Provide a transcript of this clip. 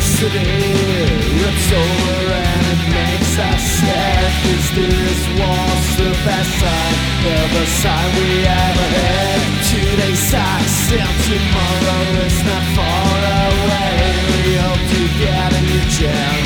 electricity. It's over and it makes us sad. Is this was the best sign, ever sign we ever had? Today sucks and tomorrow is not far away. We hope to get a new job.